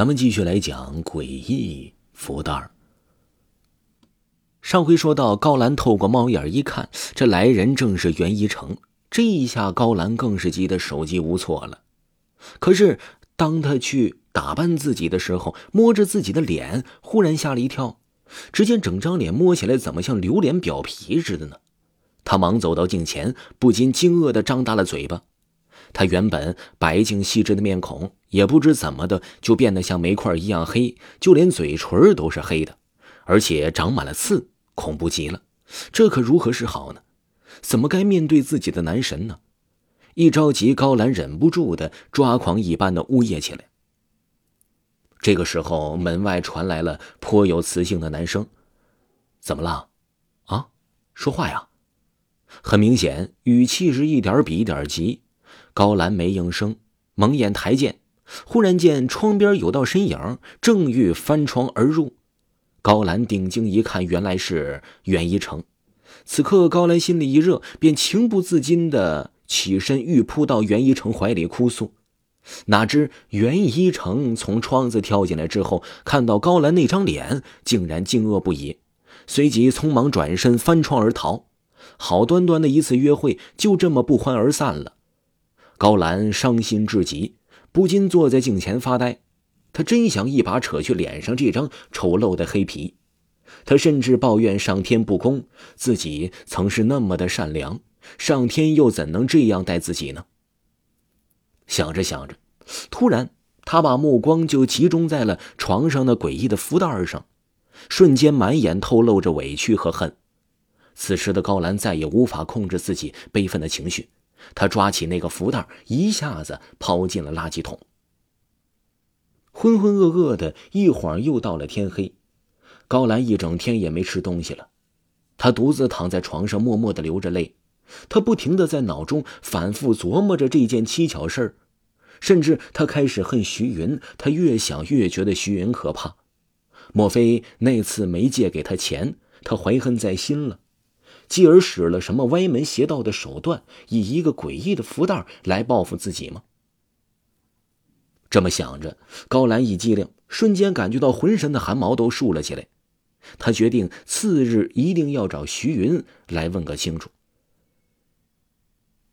咱们继续来讲诡异福袋。上回说到，高兰透过猫眼一看，这来人正是袁一成。这一下，高兰更是急得手足无措了。可是，当他去打扮自己的时候，摸着自己的脸，忽然吓了一跳。只见整张脸摸起来，怎么像榴莲表皮似的呢？他忙走到镜前，不禁惊愕的张大了嘴巴。他原本白净细致的面孔，也不知怎么的就变得像煤块一样黑，就连嘴唇都是黑的，而且长满了刺，恐怖极了。这可如何是好呢？怎么该面对自己的男神呢？一着急，高兰忍不住的抓狂一般的呜咽起来。这个时候，门外传来了颇有磁性的男声：“怎么了？啊，说话呀！”很明显，语气是一点比一点急。高兰没应声，蒙眼抬见，忽然见窗边有道身影，正欲翻窗而入。高兰定睛一看，原来是袁一成。此刻，高兰心里一热，便情不自禁的起身欲扑到袁一成怀里哭诉。哪知袁一成从窗子跳进来之后，看到高兰那张脸，竟然惊愕不已，随即匆忙转身翻窗而逃。好端端的一次约会，就这么不欢而散了。高兰伤心至极，不禁坐在镜前发呆。他真想一把扯去脸上这张丑陋的黑皮。他甚至抱怨上天不公，自己曾是那么的善良，上天又怎能这样待自己呢？想着想着，突然他把目光就集中在了床上那诡异的福袋上，瞬间满眼透露着委屈和恨。此时的高兰再也无法控制自己悲愤的情绪。他抓起那个福袋，一下子抛进了垃圾桶。浑浑噩噩的，一晃又到了天黑。高兰一整天也没吃东西了，他独自躺在床上，默默的流着泪。他不停的在脑中反复琢磨着这件蹊跷事儿，甚至他开始恨徐云。他越想越觉得徐云可怕，莫非那次没借给他钱，他怀恨在心了？继而使了什么歪门邪道的手段，以一个诡异的福袋来报复自己吗？这么想着，高兰一激灵，瞬间感觉到浑身的汗毛都竖了起来。他决定次日一定要找徐云来问个清楚。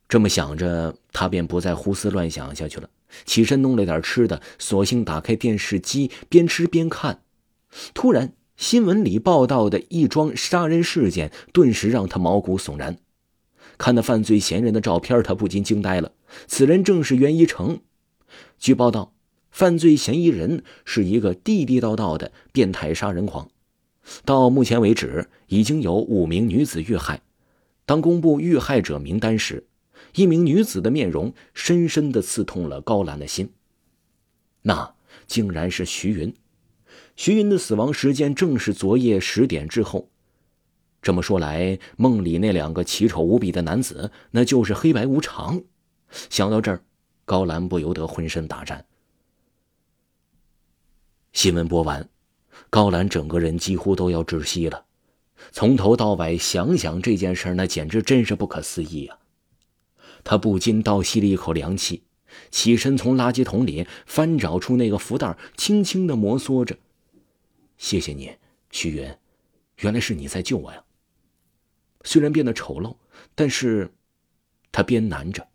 这么想着，他便不再胡思乱想下去了，起身弄了点吃的，索性打开电视机，边吃边看。突然。新闻里报道的一桩杀人事件，顿时让他毛骨悚然。看那犯罪嫌疑人的照片，他不禁惊呆了。此人正是袁一成。据报道，犯罪嫌疑人是一个地地道道的变态杀人狂。到目前为止，已经有五名女子遇害。当公布遇害者名单时，一名女子的面容深深的刺痛了高兰的心。那竟然是徐云。徐云的死亡时间正是昨夜十点之后。这么说来，梦里那两个奇丑无比的男子，那就是黑白无常。想到这儿，高兰不由得浑身打颤。新闻播完，高兰整个人几乎都要窒息了。从头到尾想想这件事，那简直真是不可思议啊！他不禁倒吸了一口凉气，起身从垃圾桶里翻找出那个福袋，轻轻的摩挲着。谢谢你，徐云，原来是你在救我呀。虽然变得丑陋，但是，他边难着。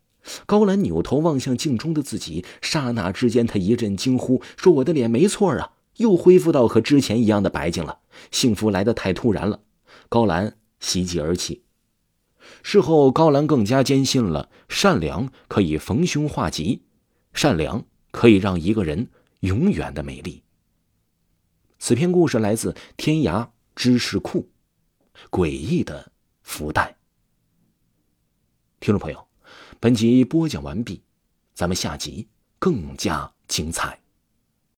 高兰扭头望向镜中的自己，刹那之间，他一阵惊呼，说：“我的脸没错啊，又恢复到和之前一样的白净了。幸福来得太突然了。”高兰喜极而泣。事后，高兰更加坚信了：善良可以逢凶化吉，善良可以让一个人永远的美丽。此篇故事来自天涯知识库，诡异的福袋。听众朋友，本集播讲完毕，咱们下集更加精彩。